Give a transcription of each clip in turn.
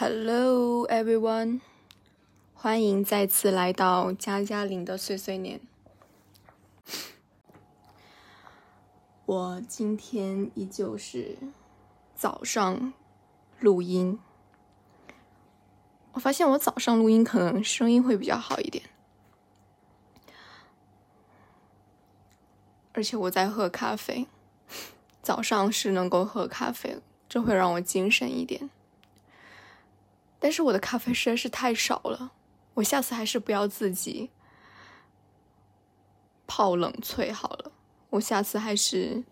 Hello everyone，欢迎再次来到加加林的碎碎念。我今天依旧是早上录音。我发现我早上录音可能声音会比较好一点，而且我在喝咖啡。早上是能够喝咖啡，这会让我精神一点。但是我的咖啡实在是太少了，我下次还是不要自己泡冷萃好了。我下次还是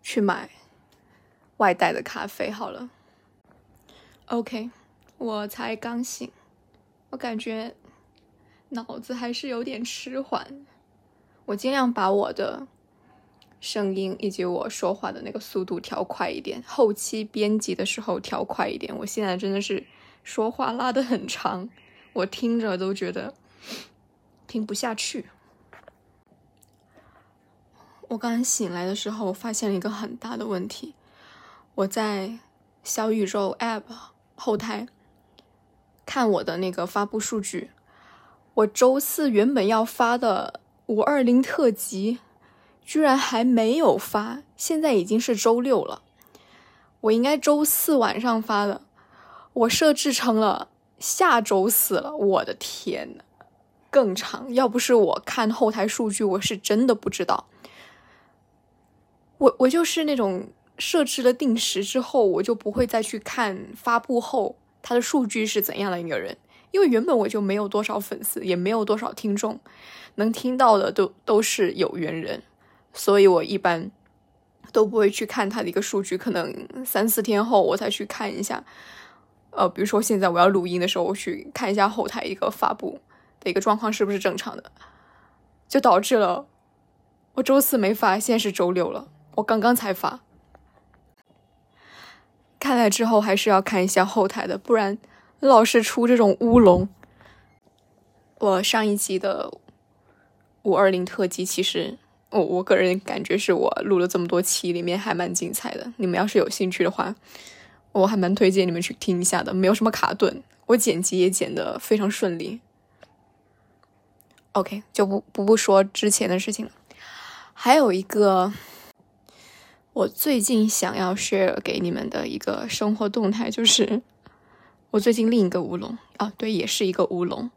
去买外带的咖啡好了。OK，我才刚醒，我感觉脑子还是有点迟缓。我尽量把我的。声音以及我说话的那个速度调快一点，后期编辑的时候调快一点。我现在真的是说话拉的很长，我听着都觉得听不下去。我刚醒来的时候，发现了一个很大的问题。我在小宇宙 App 后台看我的那个发布数据，我周四原本要发的五二零特辑。居然还没有发，现在已经是周六了，我应该周四晚上发的，我设置成了下周四了，我的天呐，更长！要不是我看后台数据，我是真的不知道。我我就是那种设置了定时之后，我就不会再去看发布后它的数据是怎样的一个人，因为原本我就没有多少粉丝，也没有多少听众，能听到的都都是有缘人。所以我一般都不会去看它的一个数据，可能三四天后我才去看一下。呃，比如说现在我要录音的时候，我去看一下后台一个发布的一个状况是不是正常的，就导致了我周四没发，现在是周六了，我刚刚才发。看来之后还是要看一下后台的，不然老是出这种乌龙。我上一期的五二零特辑其实。我我个人感觉是我录了这么多期里面还蛮精彩的。你们要是有兴趣的话，我还蛮推荐你们去听一下的，没有什么卡顿，我剪辑也剪得非常顺利。OK，就不不不说之前的事情了。还有一个我最近想要 share 给你们的一个生活动态，就是我最近另一个乌龙啊，对，也是一个乌龙。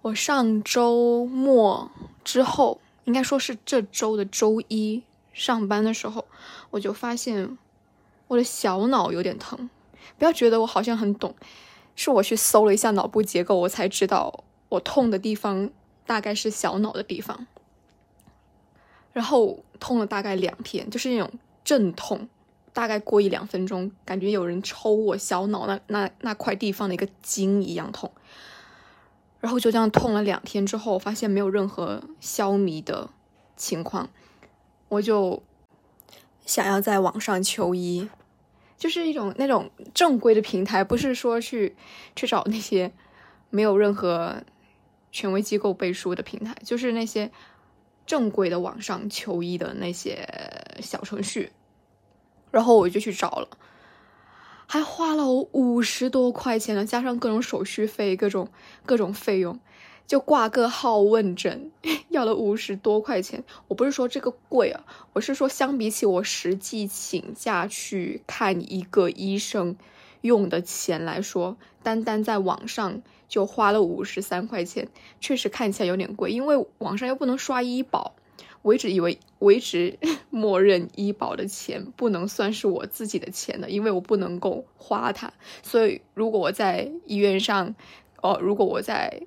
我上周末之后。应该说是这周的周一上班的时候，我就发现我的小脑有点疼。不要觉得我好像很懂，是我去搜了一下脑部结构，我才知道我痛的地方大概是小脑的地方。然后痛了大概两天，就是那种阵痛，大概过一两分钟，感觉有人抽我小脑那那那块地方的一个筋一样痛。然后就这样痛了两天之后，发现没有任何消弭的情况，我就想要在网上求医，就是一种那种正规的平台，不是说去去找那些没有任何权威机构背书的平台，就是那些正规的网上求医的那些小程序，然后我就去找了。还花了我五十多块钱呢，加上各种手续费、各种各种费用，就挂个号问诊，要了五十多块钱。我不是说这个贵啊，我是说相比起我实际请假去看一个医生用的钱来说，单单在网上就花了五十三块钱，确实看起来有点贵，因为网上又不能刷医保。我一直以为，我一直 默认医保的钱不能算是我自己的钱的，因为我不能够花它。所以，如果我在医院上，哦，如果我在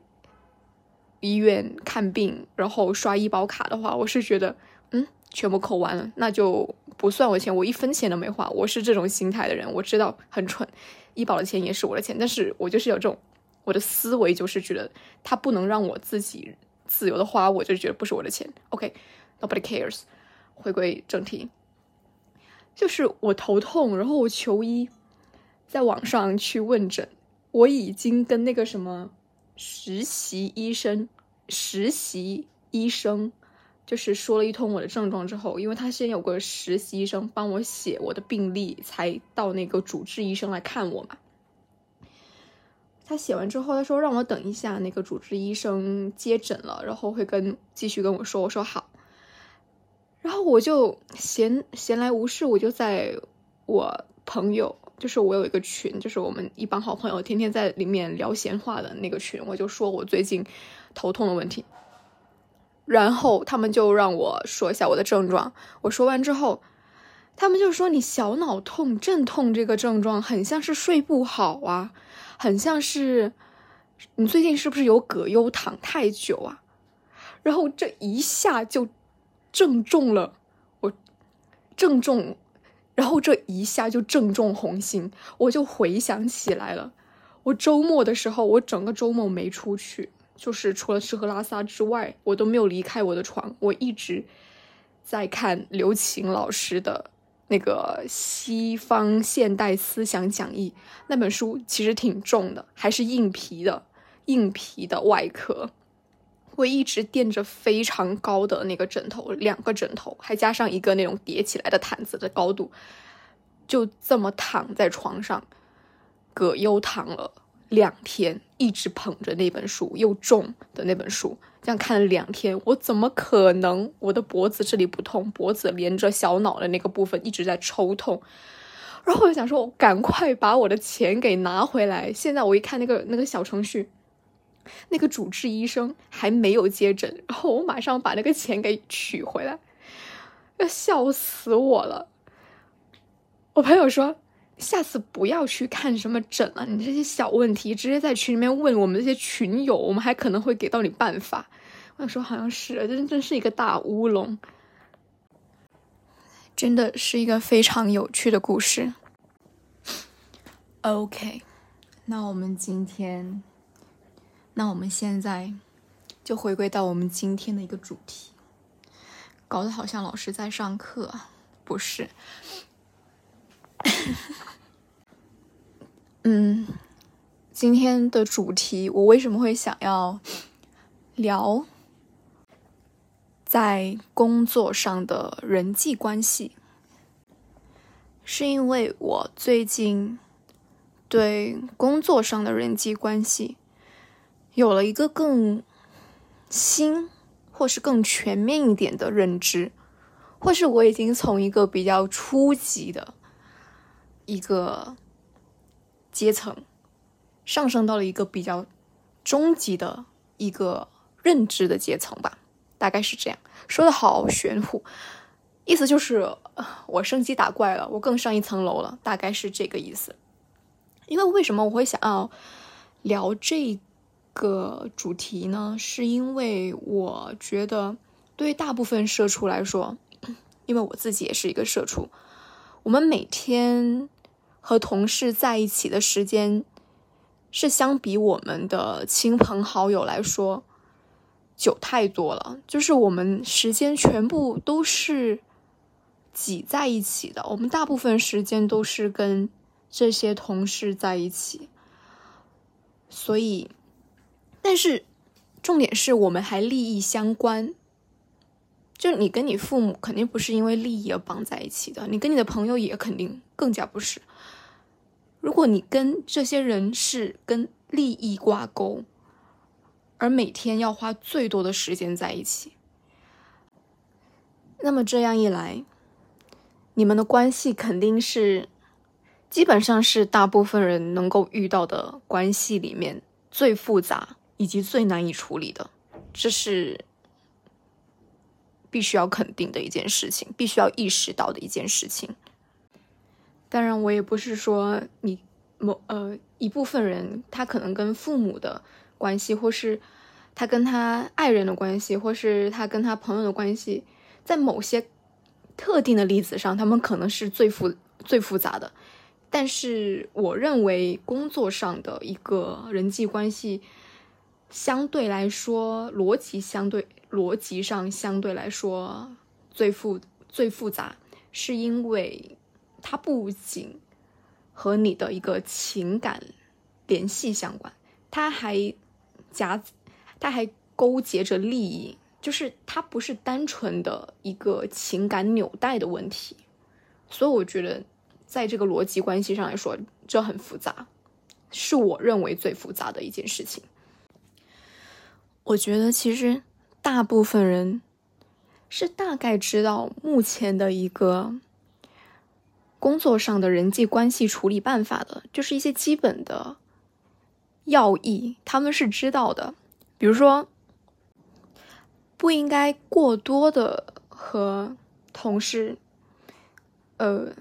医院看病，然后刷医保卡的话，我是觉得，嗯，全部扣完了，那就不算我钱，我一分钱都没花。我是这种心态的人，我知道很蠢，医保的钱也是我的钱，但是我就是有这种，我的思维就是觉得，他不能让我自己自由的花，我就觉得不是我的钱。OK。Nobody cares。回归正题，就是我头痛，然后我求医，在网上去问诊，我已经跟那个什么实习医生、实习医生，就是说了一通我的症状之后，因为他先有个实习医生帮我写我的病历，才到那个主治医生来看我嘛。他写完之后，他说让我等一下，那个主治医生接诊了，然后会跟继续跟我说。我说好，然后我就闲闲来无事，我就在我朋友，就是我有一个群，就是我们一帮好朋友天天在里面聊闲话的那个群，我就说我最近头痛的问题。然后他们就让我说一下我的症状。我说完之后，他们就说你小脑痛、阵痛这个症状很像是睡不好啊，很像是你最近是不是有葛优躺太久啊？然后这一下就正中了我，正中，然后这一下就正中红心。我就回想起来了，我周末的时候，我整个周末没出去。就是除了吃喝拉撒之外，我都没有离开我的床。我一直在看刘琴老师的那个《西方现代思想讲义》那本书，其实挺重的，还是硬皮的，硬皮的外壳。我一直垫着非常高的那个枕头，两个枕头，还加上一个那种叠起来的毯子的高度，就这么躺在床上，葛优躺了。两天一直捧着那本书，又重的那本书，这样看了两天，我怎么可能？我的脖子这里不痛，脖子连着小脑的那个部分一直在抽痛。然后我就想说，我赶快把我的钱给拿回来。现在我一看那个那个小程序，那个主治医生还没有接诊，然后我马上把那个钱给取回来，要笑死我了。我朋友说。下次不要去看什么诊了，你这些小问题直接在群里面问我们这些群友，我们还可能会给到你办法。我想说，好像是，真真是一个大乌龙，真的是一个非常有趣的故事。OK，那我们今天，那我们现在就回归到我们今天的一个主题，搞得好像老师在上课，不是。嗯，今天的主题，我为什么会想要聊在工作上的人际关系？是因为我最近对工作上的人际关系有了一个更新或是更全面一点的认知，或是我已经从一个比较初级的一个。阶层上升到了一个比较终极的一个认知的阶层吧，大概是这样说的好玄乎，意思就是我升级打怪了，我更上一层楼了，大概是这个意思。因为为什么我会想要聊这个主题呢？是因为我觉得对大部分社畜来说，因为我自己也是一个社畜，我们每天。和同事在一起的时间，是相比我们的亲朋好友来说，久太多了。就是我们时间全部都是挤在一起的，我们大部分时间都是跟这些同事在一起。所以，但是重点是我们还利益相关。就你跟你父母肯定不是因为利益而绑在一起的，你跟你的朋友也肯定更加不是。如果你跟这些人是跟利益挂钩，而每天要花最多的时间在一起，那么这样一来，你们的关系肯定是基本上是大部分人能够遇到的关系里面最复杂以及最难以处理的，这是必须要肯定的一件事情，必须要意识到的一件事情。当然，我也不是说你某呃一部分人，他可能跟父母的关系，或是他跟他爱人的关系，或是他跟他朋友的关系，在某些特定的例子上，他们可能是最复最复杂的。但是，我认为工作上的一个人际关系，相对来说逻辑相对逻辑上相对来说最复最复杂，是因为。它不仅和你的一个情感联系相关，它还夹，它还勾结着利益就是它不是单纯的一个情感纽带的问题，所以我觉得在这个逻辑关系上来说，这很复杂，是我认为最复杂的一件事情。我觉得其实大部分人是大概知道目前的一个工作上的人际关系处理办法的，就是一些基本的要义，他们是知道的，比如说。不应该过多的和同事，呃，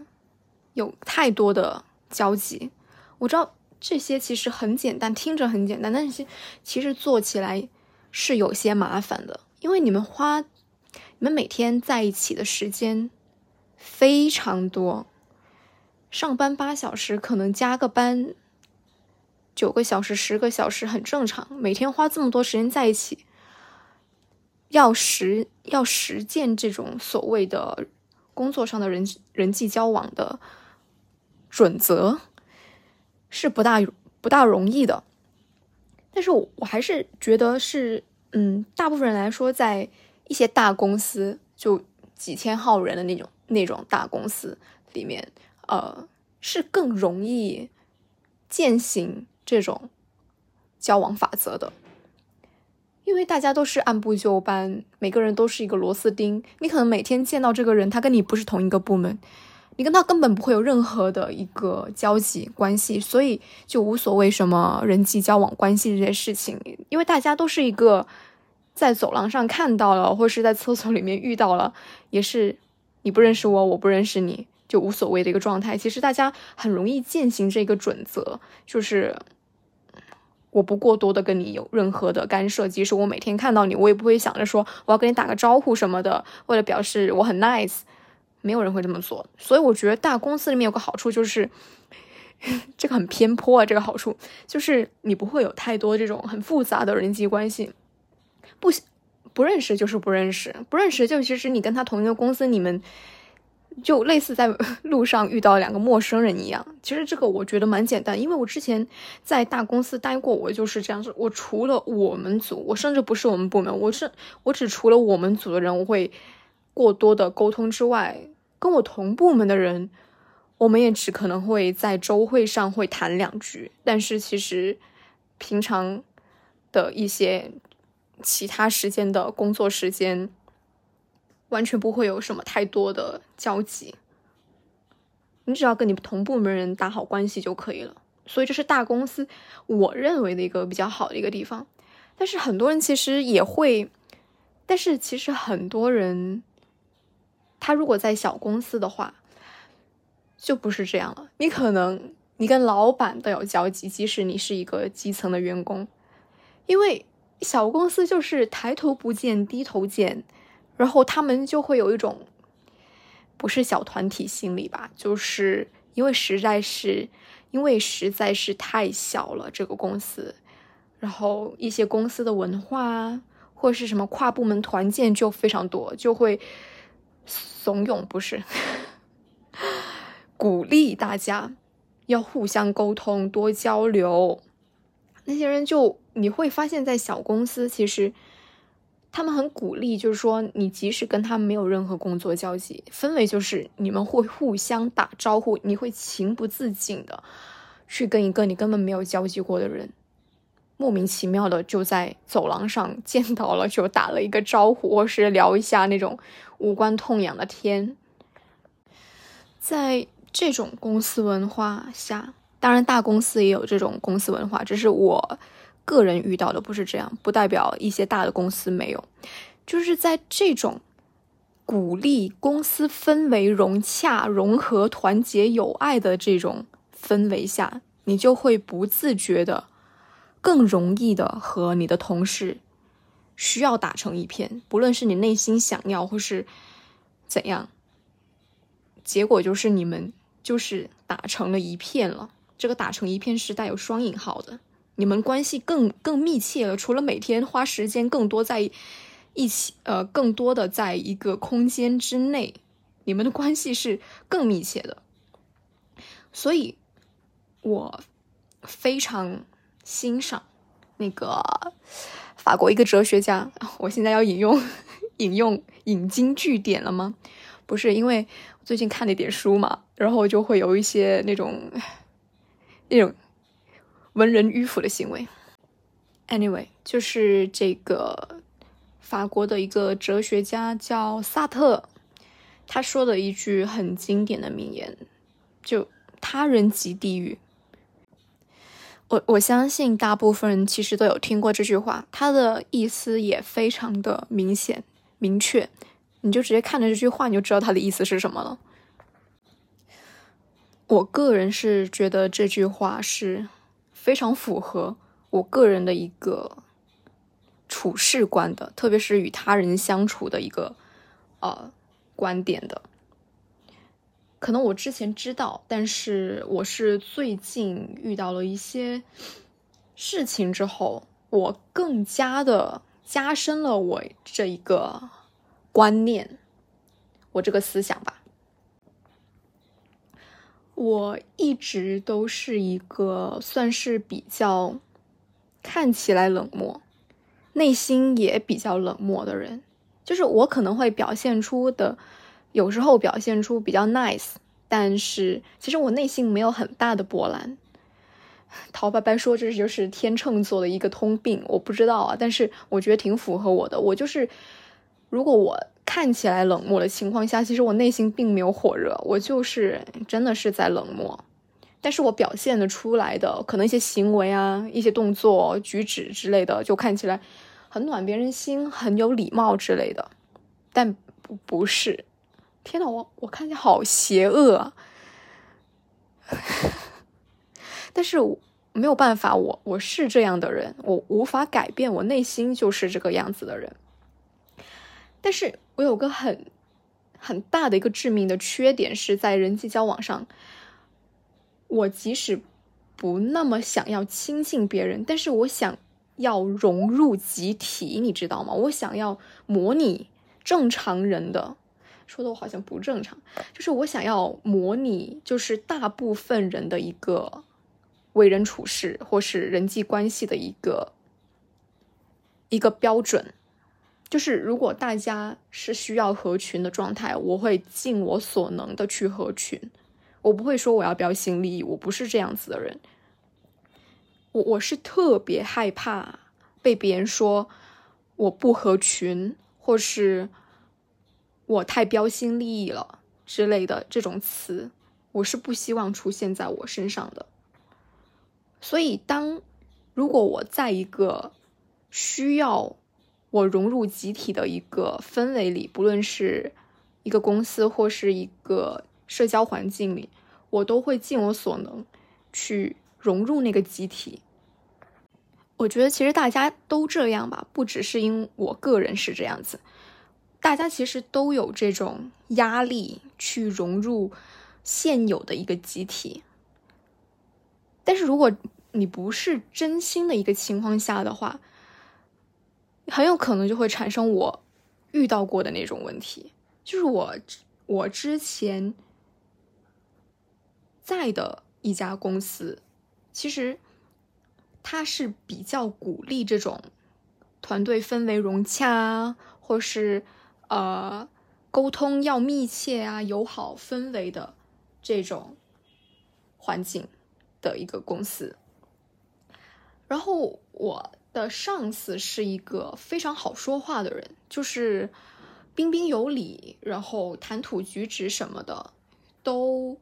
有太多的交集。我知道这些其实很简单，听着很简单，但是其实做起来是有些麻烦的。因为你们花，你们每天在一起的时间非常多，上班八小时，可能加个班九个小时、十个小时很正常。每天花这么多时间在一起。要实要实践这种所谓的工作上的人人际交往的准则，是不大不大容易的。但是我我还是觉得是，嗯，大部分人来说，在一些大公司，就几千号人的那种那种大公司里面，呃，是更容易践行这种交往法则的。因为大家都是按部就班，每个人都是一个螺丝钉。你可能每天见到这个人，他跟你不是同一个部门，你跟他根本不会有任何的一个交集关系，所以就无所谓什么人际交往关系这些事情。因为大家都是一个在走廊上看到了，或是在厕所里面遇到了，也是你不认识我，我不认识你，就无所谓的一个状态。其实大家很容易践行这个准则，就是。我不过多的跟你有任何的干涉，即使我每天看到你，我也不会想着说我要跟你打个招呼什么的，为了表示我很 nice，没有人会这么做。所以我觉得大公司里面有个好处就是，这个很偏颇啊。这个好处就是你不会有太多这种很复杂的人际关系，不不认识就是不认识，不认识就其实你跟他同一个公司，你们。就类似在 路上遇到两个陌生人一样，其实这个我觉得蛮简单，因为我之前在大公司待过，我就是这样子。我除了我们组，我甚至不是我们部门，我是我只除了我们组的人我会过多的沟通之外，跟我同部门的人，我们也只可能会在周会上会谈两句，但是其实平常的一些其他时间的工作时间。完全不会有什么太多的交集，你只要跟你同部门人打好关系就可以了。所以这是大公司我认为的一个比较好的一个地方。但是很多人其实也会，但是其实很多人，他如果在小公司的话，就不是这样了。你可能你跟老板都有交集，即使你是一个基层的员工，因为小公司就是抬头不见低头见。然后他们就会有一种，不是小团体心理吧，就是因为实在是，因为实在是太小了这个公司，然后一些公司的文化或是什么跨部门团建就非常多，就会怂恿不是，鼓励大家要互相沟通多交流，那些人就你会发现在小公司其实。他们很鼓励，就是说，你即使跟他们没有任何工作交集，氛围就是你们会互相打招呼，你会情不自禁的去跟一个你根本没有交集过的人，莫名其妙的就在走廊上见到了，就打了一个招呼，或是聊一下那种无关痛痒的天。在这种公司文化下，当然大公司也有这种公司文化，只是我。个人遇到的不是这样，不代表一些大的公司没有。就是在这种鼓励公司氛围融洽、融合、团结、友爱的这种氛围下，你就会不自觉的更容易的和你的同事需要打成一片。不论是你内心想要或是怎样，结果就是你们就是打成了一片了。这个打成一片是带有双引号的。你们关系更更密切了，除了每天花时间更多在一起，呃，更多的在一个空间之内，你们的关系是更密切的。所以，我非常欣赏那个法国一个哲学家，我现在要引用 引用引经据典了吗？不是，因为最近看了一点书嘛，然后就会有一些那种 那种文人迂腐的行为。Anyway，就是这个法国的一个哲学家叫萨特，他说的一句很经典的名言，就“他人即地狱”。我我相信大部分人其实都有听过这句话，它的意思也非常的明显明确，你就直接看着这句话，你就知道它的意思是什么了。我个人是觉得这句话是非常符合我个人的一个处事观的，特别是与他人相处的一个呃观点的。可能我之前知道，但是我是最近遇到了一些事情之后，我更加的加深了我这一个观念，我这个思想吧。我一直都是一个算是比较看起来冷漠，内心也比较冷漠的人，就是我可能会表现出的。有时候表现出比较 nice，但是其实我内心没有很大的波澜。陶白白说这就是天秤座的一个通病，我不知道啊，但是我觉得挺符合我的。我就是，如果我看起来冷漠的情况下，其实我内心并没有火热，我就是真的是在冷漠。但是我表现的出来的可能一些行为啊、一些动作、举止之类的，就看起来很暖别人心、很有礼貌之类的，但不不是。天呐，我我看起来好邪恶啊！但是没有办法，我我是这样的人，我无法改变，我内心就是这个样子的人。但是我有个很很大的一个致命的缺点，是在人际交往上，我即使不那么想要亲近别人，但是我想要融入集体，你知道吗？我想要模拟正常人的。说的我好像不正常，就是我想要模拟，就是大部分人的一个为人处事或是人际关系的一个一个标准，就是如果大家是需要合群的状态，我会尽我所能的去合群，我不会说我要标新立异，我不是这样子的人，我我是特别害怕被别人说我不合群，或是。我太标新立异了之类的这种词，我是不希望出现在我身上的。所以，当如果我在一个需要我融入集体的一个氛围里，不论是一个公司或是一个社交环境里，我都会尽我所能去融入那个集体。我觉得其实大家都这样吧，不只是因我个人是这样子。大家其实都有这种压力去融入现有的一个集体，但是如果你不是真心的一个情况下的话，很有可能就会产生我遇到过的那种问题，就是我我之前在的一家公司，其实它是比较鼓励这种团队氛围融洽，或是。呃，沟通要密切啊，友好氛围的这种环境的一个公司。然后我的上司是一个非常好说话的人，就是彬彬有礼，然后谈吐举止什么的都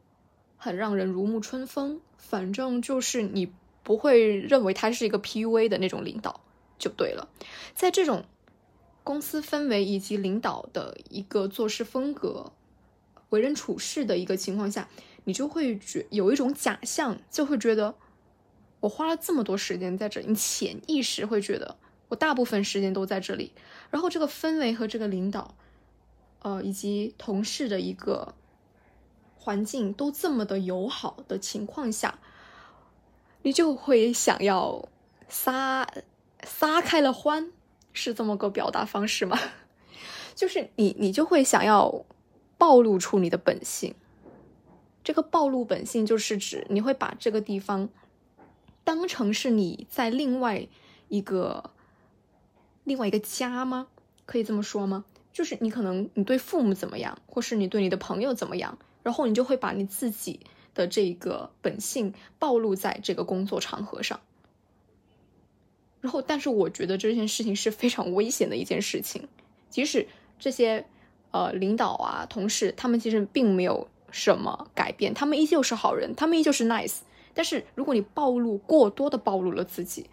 很让人如沐春风。反正就是你不会认为他是一个 PUA 的那种领导就对了。在这种。公司氛围以及领导的一个做事风格、为人处事的一个情况下，你就会觉有一种假象，就会觉得我花了这么多时间在这，你潜意识会觉得我大部分时间都在这里。然后这个氛围和这个领导，呃，以及同事的一个环境都这么的友好的情况下，你就会想要撒撒开了欢。是这么个表达方式吗？就是你，你就会想要暴露出你的本性。这个暴露本性，就是指你会把这个地方当成是你在另外一个另外一个家吗？可以这么说吗？就是你可能你对父母怎么样，或是你对你的朋友怎么样，然后你就会把你自己的这个本性暴露在这个工作场合上。然后，但是我觉得这件事情是非常危险的一件事情，即使这些呃领导啊、同事，他们其实并没有什么改变，他们依旧是好人，他们依旧是 nice。但是如果你暴露过多的暴露了自己，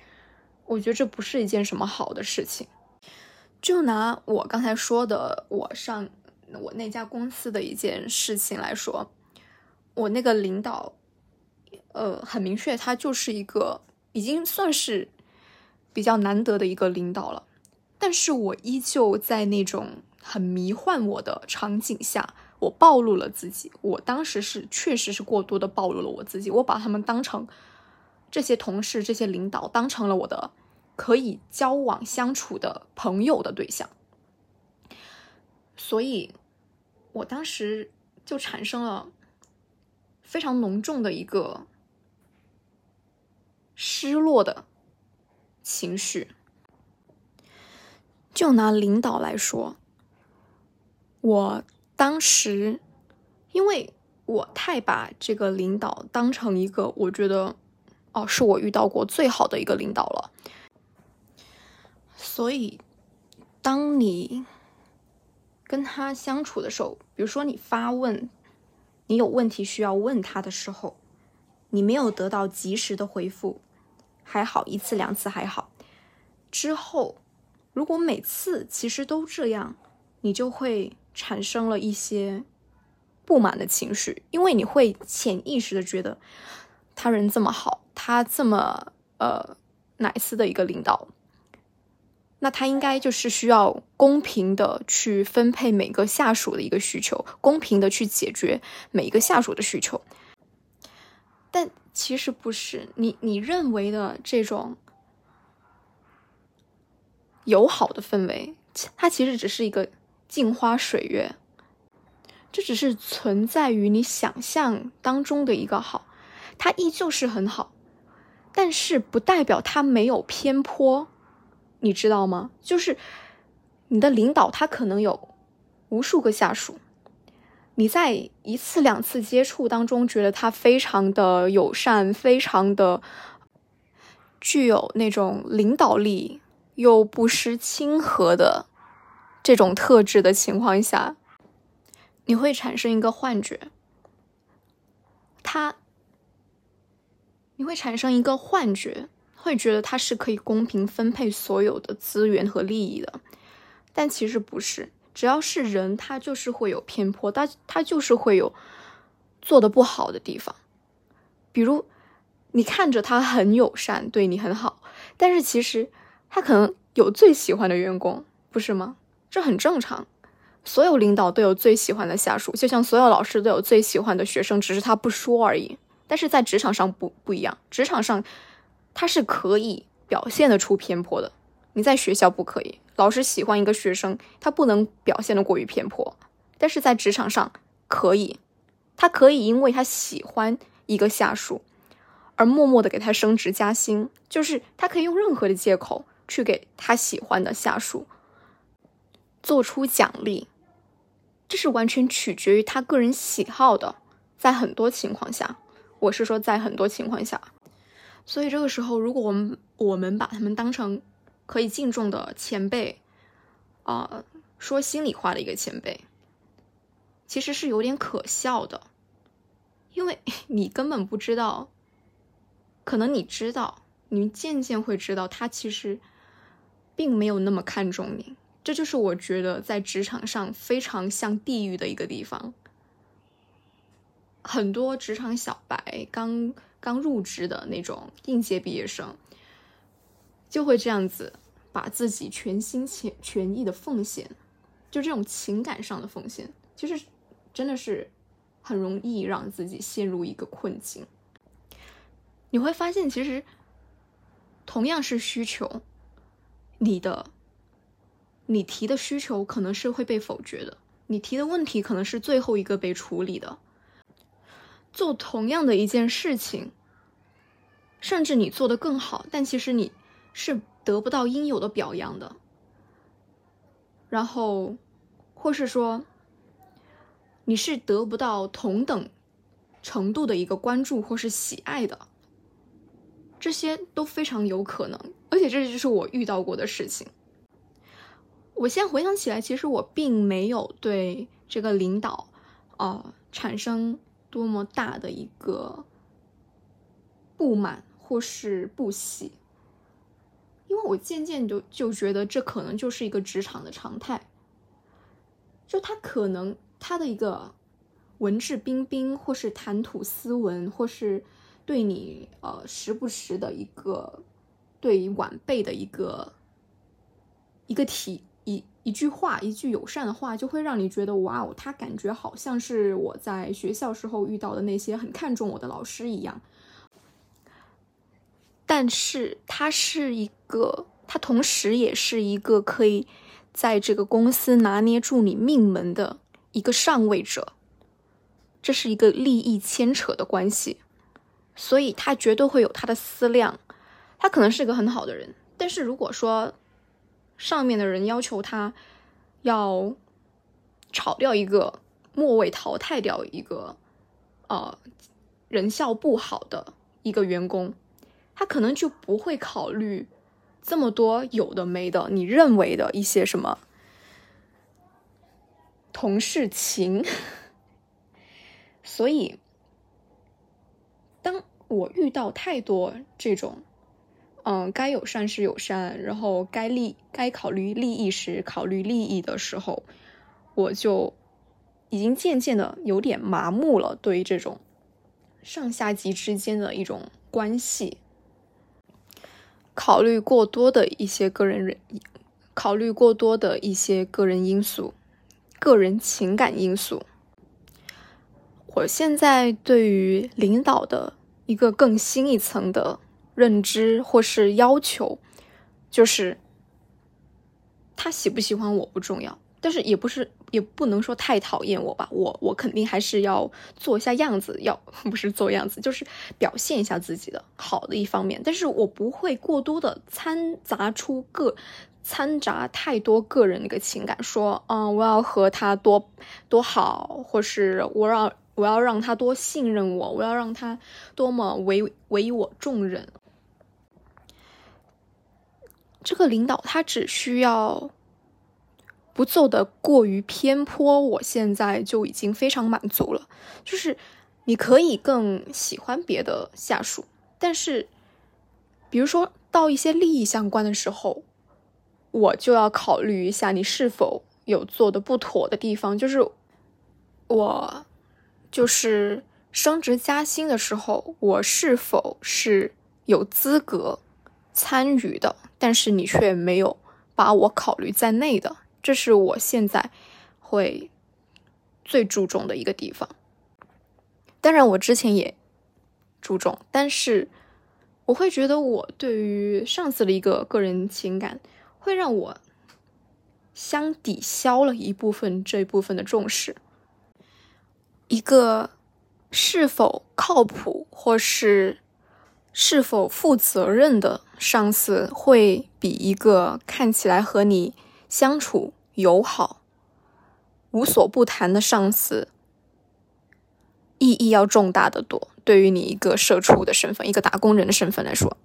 我觉得这不是一件什么好的事情。就拿我刚才说的，我上我那家公司的一件事情来说，我那个领导，呃，很明确，他就是一个已经算是比较难得的一个领导了。但是我依旧在那种很迷幻我的场景下，我暴露了自己。我当时是确实是过多的暴露了我自己，我把他们当成这些同事、这些领导当成了我的。可以交往相处的朋友的对象，所以我当时就产生了非常浓重的一个失落的情绪。就拿领导来说，我当时因为我太把这个领导当成一个，我觉得哦，是我遇到过最好的一个领导了。所以，当你跟他相处的时候，比如说你发问，你有问题需要问他的时候，你没有得到及时的回复，还好一次两次还好。之后，如果每次其实都这样，你就会产生了一些不满的情绪，因为你会潜意识的觉得他人这么好，他这么呃奶丝的一个领导。那他应该就是需要公平的去分配每个下属的一个需求，公平的去解决每一个下属的需求。但其实不是，你你认为的这种友好的氛围，它其实只是一个镜花水月，这只是存在于你想象当中的一个好，它依旧是很好，但是不代表它没有偏颇。你知道吗？就是你的领导，他可能有无数个下属。你在一次两次接触当中，觉得他非常的友善，非常的具有那种领导力，又不失亲和的这种特质的情况下，你会产生一个幻觉，他，你会产生一个幻觉。会觉得他是可以公平分配所有的资源和利益的，但其实不是。只要是人，他就是会有偏颇，他他就是会有做的不好的地方。比如，你看着他很友善，对你很好，但是其实他可能有最喜欢的员工，不是吗？这很正常。所有领导都有最喜欢的下属，就像所有老师都有最喜欢的学生，只是他不说而已。但是在职场上不不一样，职场上。他是可以表现得出偏颇的，你在学校不可以。老师喜欢一个学生，他不能表现的过于偏颇，但是在职场上可以，他可以因为他喜欢一个下属，而默默的给他升职加薪，就是他可以用任何的借口去给他喜欢的下属做出奖励，这是完全取决于他个人喜好的。在很多情况下，我是说在很多情况下。所以这个时候，如果我们我们把他们当成可以敬重的前辈，啊，说心里话的一个前辈，其实是有点可笑的，因为 你根本不知道，可能你知道，你渐渐会知道，他其实并没有那么看重你。这就是我觉得在职场上非常像地狱的一个地方。很多职场小白刚。刚入职的那种应届毕业生，就会这样子把自己全心全全意的奉献，就这种情感上的奉献，其实真的是很容易让自己陷入一个困境。你会发现，其实同样是需求，你的你提的需求可能是会被否决的，你提的问题可能是最后一个被处理的。做同样的一件事情，甚至你做的更好，但其实你是得不到应有的表扬的，然后，或是说你是得不到同等程度的一个关注或是喜爱的，这些都非常有可能，而且这就是我遇到过的事情。我现在回想起来，其实我并没有对这个领导，呃，产生多么大的一个不满或是不喜，因为我渐渐就就觉得这可能就是一个职场的常态，就他可能他的一个文质彬彬，或是谈吐斯文，或是对你呃时不时的一个对于晚辈的一个一个体。一一句话，一句友善的话，就会让你觉得哇哦，他感觉好像是我在学校时候遇到的那些很看重我的老师一样。但是他是一个，他同时也是一个可以在这个公司拿捏住你命门的一个上位者，这是一个利益牵扯的关系，所以他绝对会有他的思量。他可能是一个很好的人，但是如果说。上面的人要求他要炒掉一个末位淘汰掉一个呃人效不好的一个员工，他可能就不会考虑这么多有的没的，你认为的一些什么同事情。所以，当我遇到太多这种。嗯，该友善时友善，然后该利该考虑利益时考虑利益的时候，我就已经渐渐的有点麻木了。对于这种上下级之间的一种关系，考虑过多的一些个人人，考虑过多的一些个人因素、个人情感因素，我现在对于领导的一个更新一层的。认知或是要求，就是他喜不喜欢我不重要，但是也不是也不能说太讨厌我吧。我我肯定还是要做一下样子，要 不是做样子，就是表现一下自己的好的一方面。但是我不会过多的掺杂出个掺杂太多个人的一个情感，说嗯我要和他多多好，或是我让我要让他多信任我，我要让他多么唯唯我重任。这个领导他只需要不做的过于偏颇，我现在就已经非常满足了。就是你可以更喜欢别的下属，但是比如说到一些利益相关的时候，我就要考虑一下你是否有做的不妥的地方。就是我就是升职加薪的时候，我是否是有资格参与的？但是你却没有把我考虑在内的，这是我现在会最注重的一个地方。当然，我之前也注重，但是我会觉得我对于上司的一个个人情感，会让我相抵消了一部分这一部分的重视。一个是否靠谱，或是是否负责任的。上司会比一个看起来和你相处友好、无所不谈的上司意义要重大的多。对于你一个社畜的身份、一个打工人的身份来说，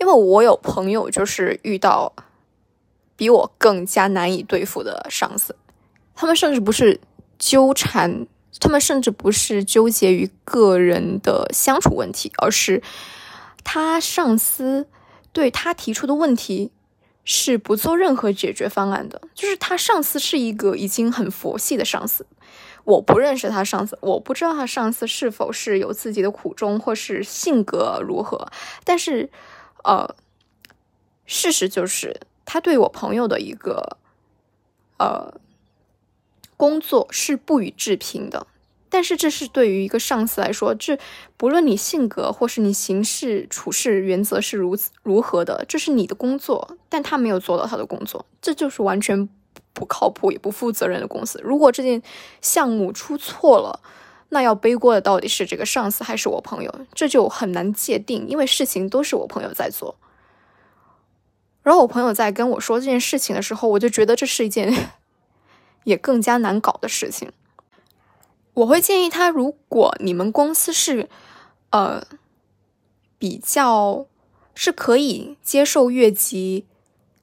因为我有朋友就是遇到比我更加难以对付的上司，他们甚至不是纠缠，他们甚至不是纠结于个人的相处问题，而是。他上司对他提出的问题是不做任何解决方案的，就是他上司是一个已经很佛系的上司。我不认识他上司，我不知道他上司是否是有自己的苦衷或是性格如何。但是，呃，事实就是他对我朋友的一个呃工作是不予置评的。但是这是对于一个上司来说，这不论你性格或是你行事处事原则是如此如何的，这是你的工作，但他没有做到他的工作，这就是完全不靠谱也不负责任的公司。如果这件项目出错了，那要背锅的到底是这个上司还是我朋友？这就很难界定，因为事情都是我朋友在做。然后我朋友在跟我说这件事情的时候，我就觉得这是一件 也更加难搞的事情。我会建议他，如果你们公司是呃比较是可以接受越级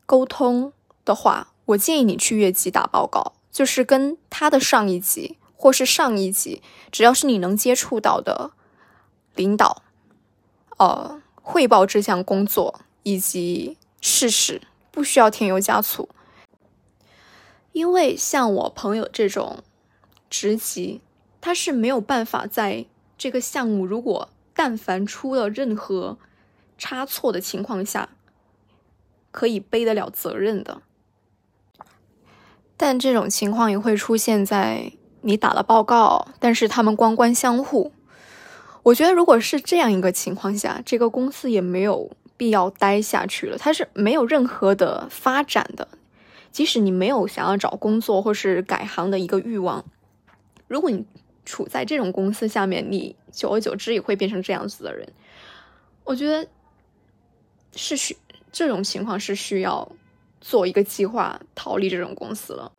沟通的话，我建议你去越级打报告，就是跟他的上一级或是上一级，只要是你能接触到的领导，呃，汇报这项工作以及。事实不需要添油加醋，因为像我朋友这种职级，他是没有办法在这个项目如果但凡出了任何差错的情况下，可以背得了责任的。但这种情况也会出现在你打了报告，但是他们官官相护。我觉得如果是这样一个情况下，这个公司也没有。必要待下去了，它是没有任何的发展的。即使你没有想要找工作或是改行的一个欲望，如果你处在这种公司下面，你久而久之也会变成这样子的人。我觉得是需这种情况是需要做一个计划逃离这种公司了。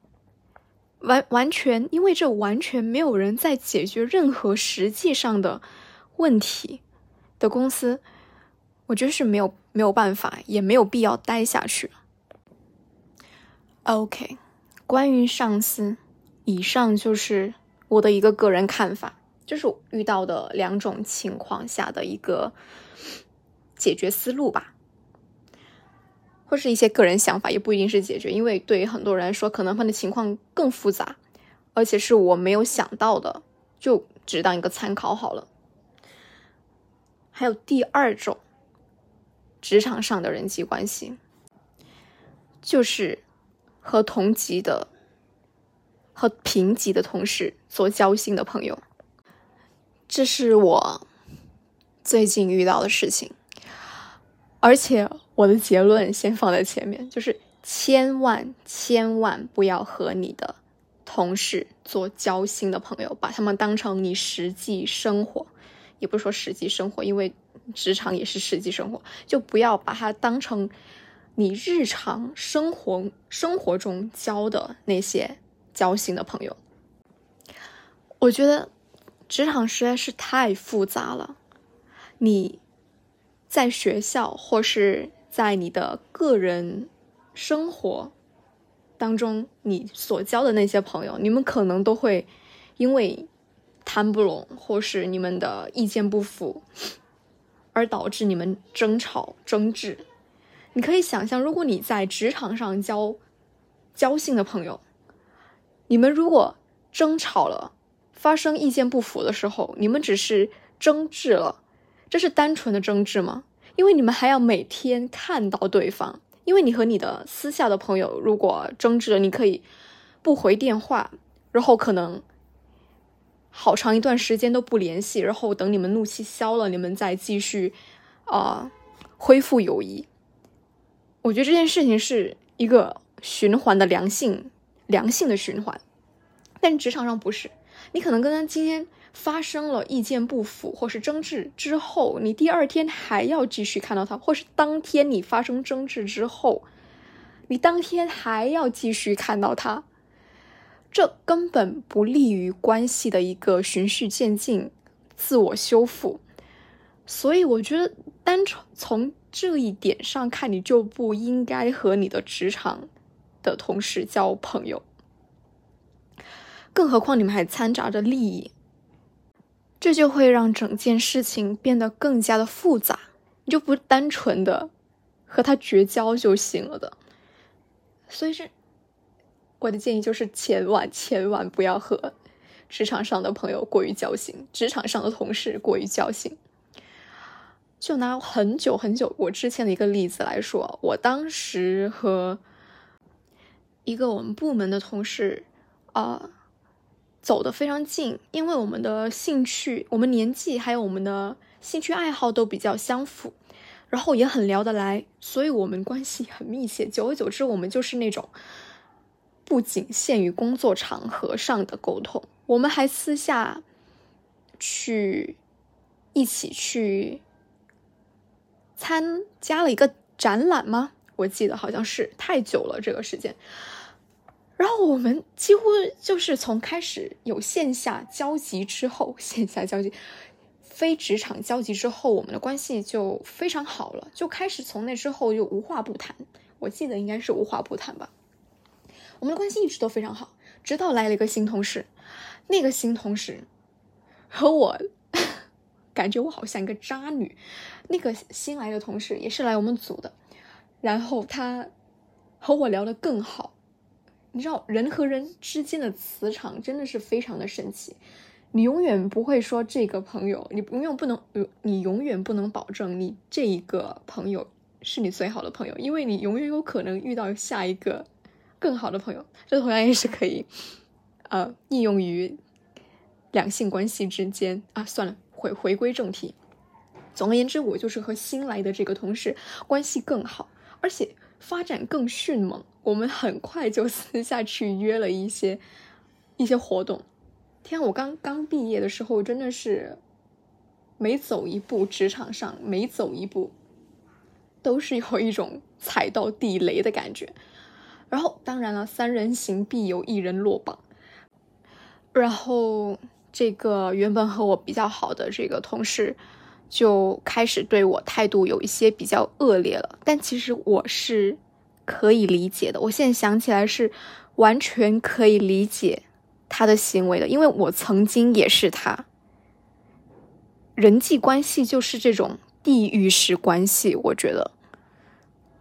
完完全因为这完全没有人在解决任何实际上的问题的公司。我觉得是没有没有办法，也没有必要待下去 OK，关于上司，以上就是我的一个个人看法，就是遇到的两种情况下的一个解决思路吧，或是一些个人想法，也不一定是解决，因为对于很多人来说，可能他的情况更复杂，而且是我没有想到的，就只当一个参考好了。还有第二种。职场上的人际关系，就是和同级的、和平级的同事做交心的朋友。这是我最近遇到的事情，而且我的结论先放在前面，就是千万千万不要和你的同事做交心的朋友，把他们当成你实际生活，也不是说实际生活，因为。职场也是实际生活，就不要把它当成你日常生活生活中交的那些交心的朋友。我觉得职场实在是太复杂了。你在学校或是在你的个人生活当中，你所交的那些朋友，你们可能都会因为谈不拢，或是你们的意见不符。而导致你们争吵争执，你可以想象，如果你在职场上交交心的朋友，你们如果争吵了，发生意见不符的时候，你们只是争执了，这是单纯的争执吗？因为你们还要每天看到对方，因为你和你的私下的朋友如果争执了，你可以不回电话，然后可能。好长一段时间都不联系，然后等你们怒气消了，你们再继续，啊，恢复友谊。我觉得这件事情是一个循环的良性、良性的循环，但职场上不是。你可能跟他今天发生了意见不符或是争执之后，你第二天还要继续看到他，或是当天你发生争执之后，你当天还要继续看到他。这根本不利于关系的一个循序渐进、自我修复，所以我觉得单纯从这一点上看，你就不应该和你的职场的同事交朋友。更何况你们还掺杂着利益，这就会让整件事情变得更加的复杂。你就不单纯的和他绝交就行了的，所以是。我的建议就是，千万千万不要和职场上的朋友过于交心，职场上的同事过于交心。就拿很久很久我之前的一个例子来说，我当时和一个我们部门的同事啊走得非常近，因为我们的兴趣、我们年纪还有我们的兴趣爱好都比较相符，然后也很聊得来，所以我们关系很密切。久而久之，我们就是那种。不仅限于工作场合上的沟通，我们还私下去一起去参加了一个展览吗？我记得好像是太久了这个时间。然后我们几乎就是从开始有线下交集之后，线下交集。非职场交集之后，我们的关系就非常好了，就开始从那之后就无话不谈。我记得应该是无话不谈吧。我们的关系一直都非常好，直到来了一个新同事，那个新同事和我 感觉我好像一个渣女。那个新来的同事也是来我们组的，然后他和我聊得更好。你知道，人和人之间的磁场真的是非常的神奇。你永远不会说这个朋友，你永远不能，你永远不能保证你这一个朋友。是你最好的朋友，因为你永远有可能遇到下一个更好的朋友。这同样也是可以，呃，应用于两性关系之间啊。算了，回回归正题。总而言之，我就是和新来的这个同事关系更好，而且发展更迅猛。我们很快就 私下去约了一些一些活动。天，我刚刚毕业的时候，真的是每走一步，职场上每走一步，都是有一种踩到地雷的感觉。然后，当然了，三人行必有一人落榜。然后，这个原本和我比较好的这个同事，就开始对我态度有一些比较恶劣了。但其实我是可以理解的，我现在想起来是完全可以理解。他的行为的，因为我曾经也是他。人际关系就是这种地狱式关系，我觉得，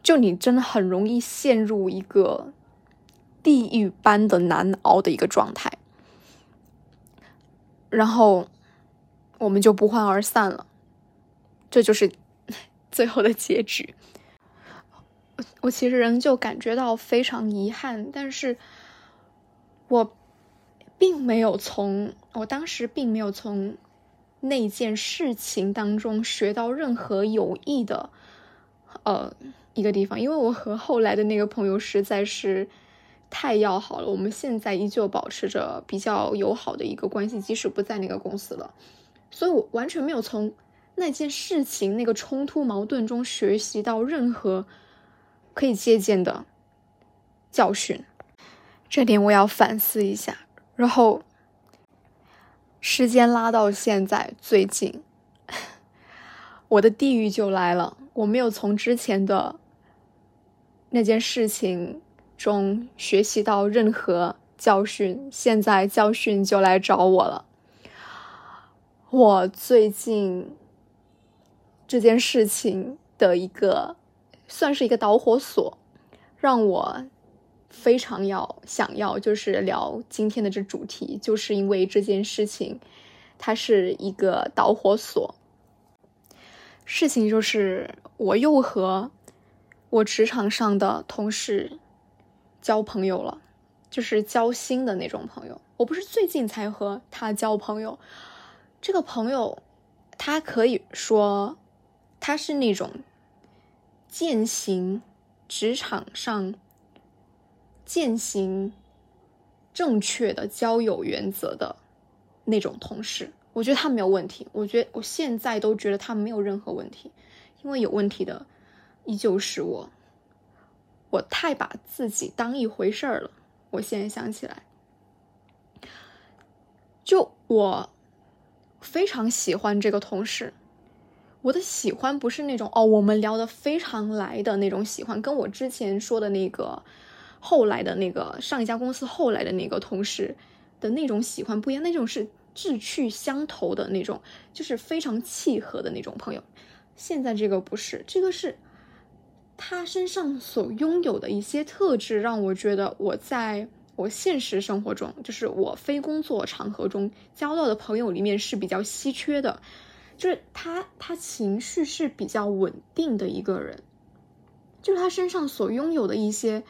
就你真的很容易陷入一个地狱般的难熬的一个状态，然后我们就不欢而散了，这就是 最后的结局。我我其实仍旧感觉到非常遗憾，但是我。并没有从我当时并没有从那件事情当中学到任何有益的呃一个地方，因为我和后来的那个朋友实在是太要好了，我们现在依旧保持着比较友好的一个关系，即使不在那个公司了，所以我完全没有从那件事情那个冲突矛盾中学习到任何可以借鉴的教训，这点我要反思一下。然后，时间拉到现在，最近，我的地狱就来了。我没有从之前的那件事情中学习到任何教训，现在教训就来找我了。我最近这件事情的一个，算是一个导火索，让我。非常要想要就是聊今天的这主题，就是因为这件事情，它是一个导火索。事情就是我又和我职场上的同事交朋友了，就是交心的那种朋友。我不是最近才和他交朋友，这个朋友他可以说他是那种践行职场上。践行正确的交友原则的那种同事，我觉得他没有问题。我觉得我现在都觉得他没有任何问题，因为有问题的依旧是我。我太把自己当一回事儿了。我现在想起来，就我非常喜欢这个同事。我的喜欢不是那种哦，我们聊得非常来的那种喜欢，跟我之前说的那个。后来的那个上一家公司后来的那个同事的那种喜欢不一样，那种是志趣相投的那种，就是非常契合的那种朋友。现在这个不是，这个是他身上所拥有的一些特质，让我觉得我在我现实生活中，就是我非工作场合中交到的朋友里面是比较稀缺的。就是他，他情绪是比较稳定的一个人，就是他身上所拥有的一些。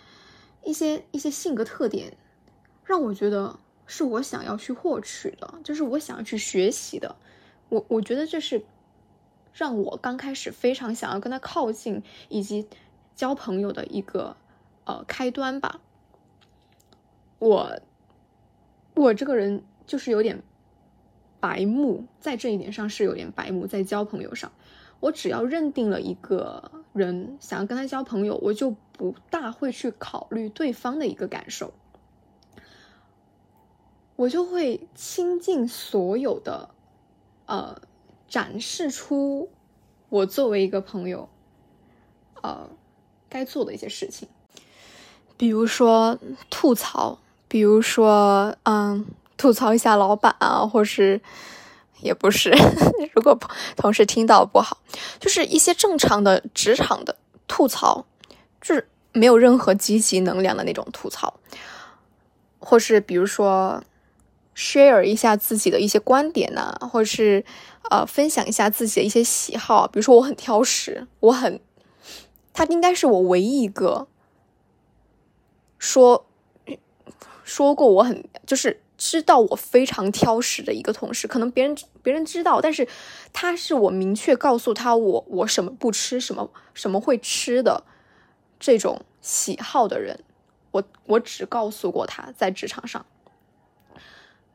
一些一些性格特点，让我觉得是我想要去获取的，就是我想要去学习的。我我觉得这是让我刚开始非常想要跟他靠近以及交朋友的一个呃开端吧。我我这个人就是有点白目，在这一点上是有点白目，在交朋友上，我只要认定了一个人想要跟他交朋友，我就不大会去考虑对方的一个感受，我就会倾尽所有的，呃，展示出我作为一个朋友，呃，该做的一些事情，比如说吐槽，比如说嗯，吐槽一下老板啊，或是。也不是，如果同事听到不好，就是一些正常的职场的吐槽，就是没有任何积极能量的那种吐槽，或是比如说 share 一下自己的一些观点呢，或是呃分享一下自己的一些喜好，比如说我很挑食，我很，他应该是我唯一一个说说过我很就是。知道我非常挑食的一个同事，可能别人别人知道，但是他是我明确告诉他我我什么不吃，什么什么会吃的这种喜好的人，我我只告诉过他在职场上，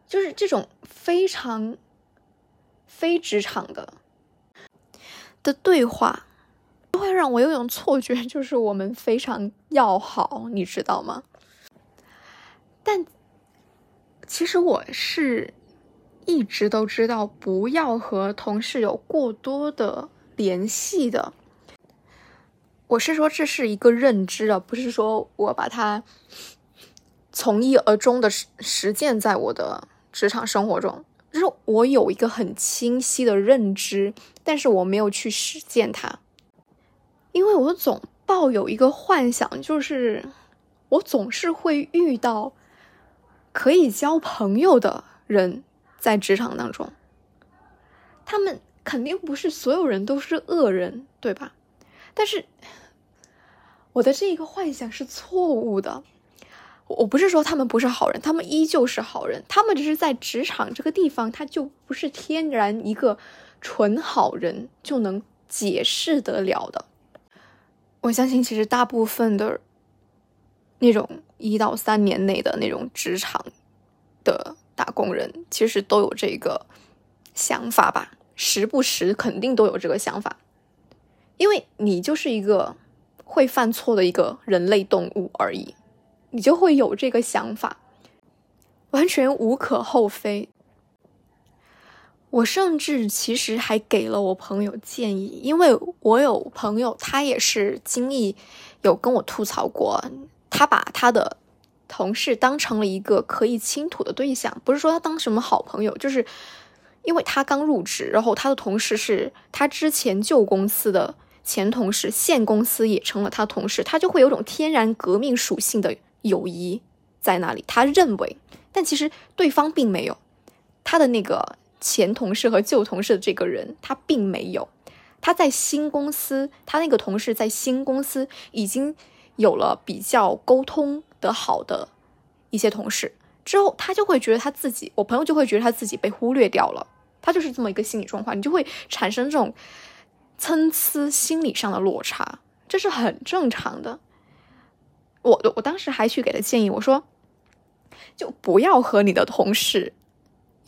就是这种非常非职场的的对话，会让我有种错觉，就是我们非常要好，你知道吗？但。其实我是一直都知道不要和同事有过多的联系的。我是说这是一个认知啊，不是说我把它从一而终的实实践在我的职场生活中。就是我有一个很清晰的认知，但是我没有去实践它，因为我总抱有一个幻想，就是我总是会遇到。可以交朋友的人，在职场当中，他们肯定不是所有人都是恶人，对吧？但是我的这一个幻想是错误的。我不是说他们不是好人，他们依旧是好人，他们只是在职场这个地方，他就不是天然一个纯好人就能解释得了的。我相信，其实大部分的。那种一到三年内的那种职场的打工人，其实都有这个想法吧，时不时肯定都有这个想法，因为你就是一个会犯错的一个人类动物而已，你就会有这个想法，完全无可厚非。我甚至其实还给了我朋友建议，因为我有朋友，他也是经历有跟我吐槽过。他把他的同事当成了一个可以倾吐的对象，不是说他当什么好朋友，就是因为他刚入职，然后他的同事是他之前旧公司的前同事，现公司也成了他同事，他就会有种天然革命属性的友谊在那里。他认为，但其实对方并没有，他的那个前同事和旧同事的这个人，他并没有，他在新公司，他那个同事在新公司已经。有了比较沟通的好的一些同事之后，他就会觉得他自己，我朋友就会觉得他自己被忽略掉了，他就是这么一个心理状况，你就会产生这种参差心理上的落差，这是很正常的。我我当时还去给他建议，我说，就不要和你的同事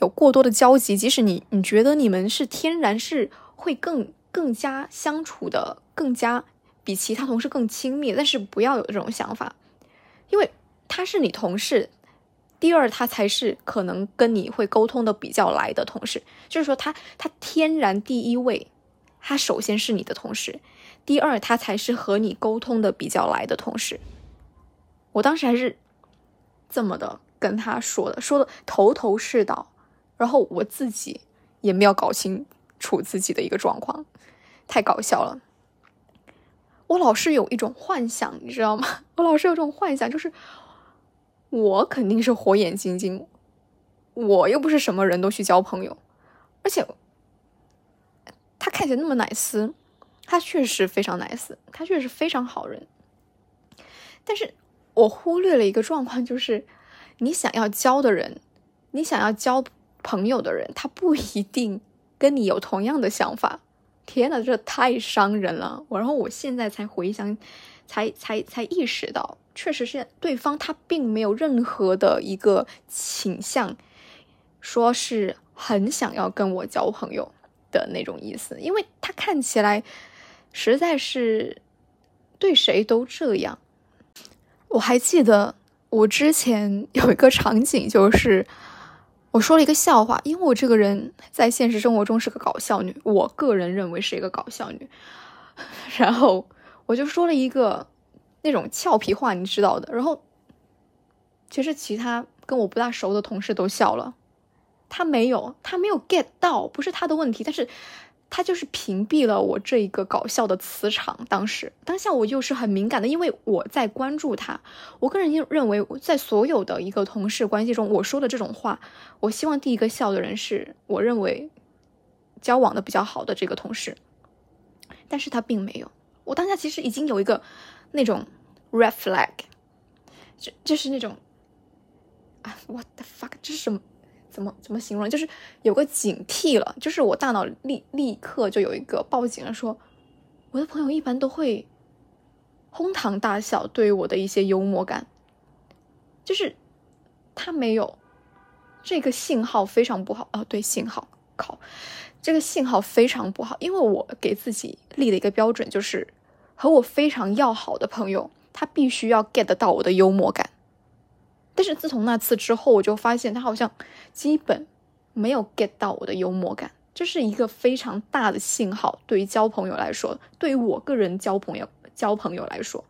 有过多的交集，即使你你觉得你们是天然是会更更加相处的更加。比其他同事更亲密，但是不要有这种想法，因为他是你同事。第二，他才是可能跟你会沟通的比较来的同事。就是说，他他天然第一位，他首先是你的同事，第二，他才是和你沟通的比较来的同事。我当时还是这么的跟他说的，说的头头是道，然后我自己也没有搞清楚自己的一个状况，太搞笑了。我老是有一种幻想，你知道吗？我老是有这种幻想，就是我肯定是火眼金睛，我又不是什么人都去交朋友，而且他看起来那么奶丝，他确实非常奶丝，他确实非常好人。但是我忽略了一个状况，就是你想要交的人，你想要交朋友的人，他不一定跟你有同样的想法。天呐，这太伤人了！我然后我现在才回想，才才才意识到，确实是对方他并没有任何的一个倾向，说是很想要跟我交朋友，的那种意思，因为他看起来实在是对谁都这样。我还记得我之前有一个场景，就是我说了一个笑话，因为我这个人在现实生活中是个搞笑女，我个人认为是一个搞笑女，然后我就说了一个那种俏皮话，你知道的，然后其实其他跟我不大熟的同事都笑了。他没有，他没有 get 到，不是他的问题，但是他就是屏蔽了我这一个搞笑的磁场。当时当下我又是很敏感的，因为我在关注他。我个人认为，在所有的一个同事关系中，我说的这种话，我希望第一个笑的人是我认为交往的比较好的这个同事，但是他并没有。我当下其实已经有一个那种 red flag，就就是那种啊，what the fuck，这是什么？怎么怎么形容？就是有个警惕了，就是我大脑立立刻就有一个报警了，说我的朋友一般都会哄堂大笑，对于我的一些幽默感，就是他没有这个信号非常不好哦，对，信号靠，这个信号非常不好，因为我给自己立了一个标准，就是和我非常要好的朋友，他必须要 get 到我的幽默感。但是自从那次之后，我就发现他好像基本没有 get 到我的幽默感，这是一个非常大的信号。对于交朋友来说，对于我个人交朋友交朋友来说，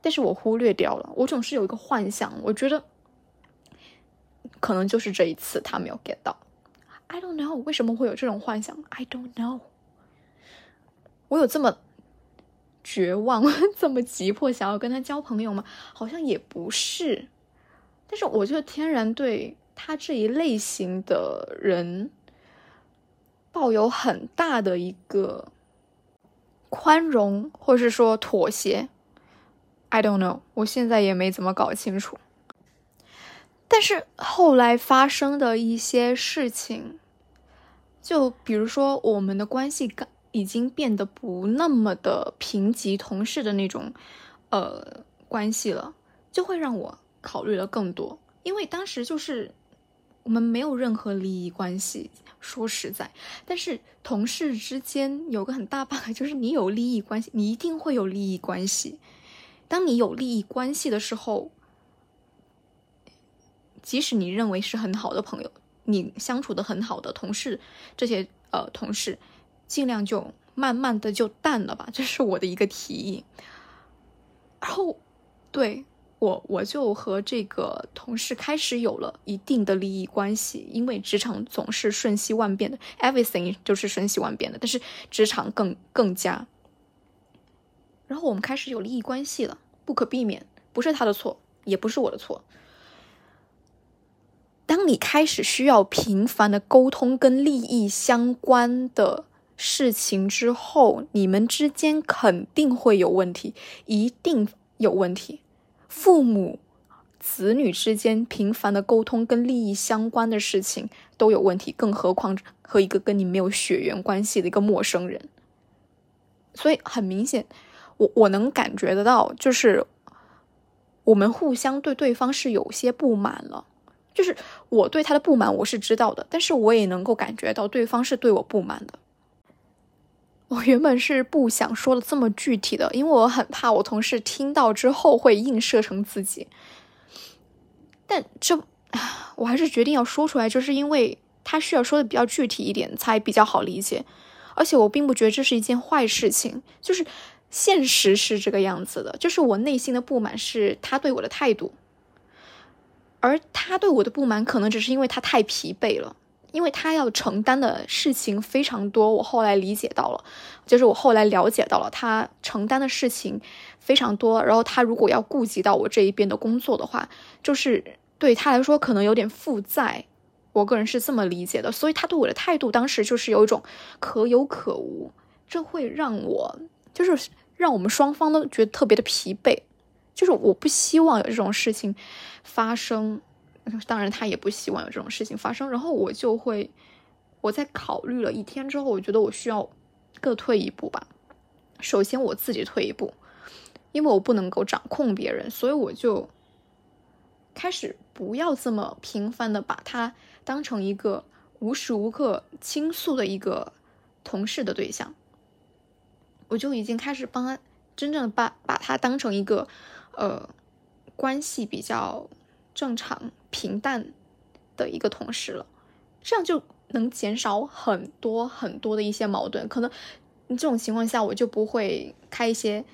但是我忽略掉了。我总是有一个幻想，我觉得可能就是这一次他没有 get 到。I don't know 为什么会有这种幻想。I don't know，我有这么绝望、这么急迫想要跟他交朋友吗？好像也不是。但是我就天然对他这一类型的人抱有很大的一个宽容，或是说妥协。I don't know，我现在也没怎么搞清楚。但是后来发生的一些事情，就比如说我们的关系刚已经变得不那么的平级同事的那种呃关系了，就会让我。考虑了更多，因为当时就是我们没有任何利益关系。说实在，但是同事之间有个很大 bug，就是你有利益关系，你一定会有利益关系。当你有利益关系的时候，即使你认为是很好的朋友，你相处的很好的同事，这些呃同事，尽量就慢慢的就淡了吧。这是我的一个提议。然后，对。我我就和这个同事开始有了一定的利益关系，因为职场总是瞬息万变的，everything 就是瞬息万变的，但是职场更更加。然后我们开始有利益关系了，不可避免，不是他的错，也不是我的错。当你开始需要频繁的沟通跟利益相关的事情之后，你们之间肯定会有问题，一定有问题。父母、子女之间频繁的沟通跟利益相关的事情都有问题，更何况和一个跟你没有血缘关系的一个陌生人。所以很明显，我我能感觉得到，就是我们互相对对方是有些不满了。就是我对他的不满我是知道的，但是我也能够感觉到对方是对我不满的。我原本是不想说的这么具体的，因为我很怕我同事听到之后会映射成自己。但这，我还是决定要说出来，就是因为他需要说的比较具体一点，才比较好理解。而且我并不觉得这是一件坏事情，就是现实是这个样子的，就是我内心的不满是他对我的态度，而他对我的不满可能只是因为他太疲惫了。因为他要承担的事情非常多，我后来理解到了，就是我后来了解到了他承担的事情非常多。然后他如果要顾及到我这一边的工作的话，就是对他来说可能有点负债。我个人是这么理解的，所以他对我的态度当时就是有一种可有可无，这会让我就是让我们双方都觉得特别的疲惫。就是我不希望有这种事情发生。当然，他也不希望有这种事情发生。然后我就会，我在考虑了一天之后，我觉得我需要各退一步吧。首先我自己退一步，因为我不能够掌控别人，所以我就开始不要这么频繁的把他当成一个无时无刻倾诉的一个同事的对象，我就已经开始帮他真正的把把他当成一个呃关系比较正常平淡的一个同事了，这样就能减少很多很多的一些矛盾。可能这种情况下，我就不会开一些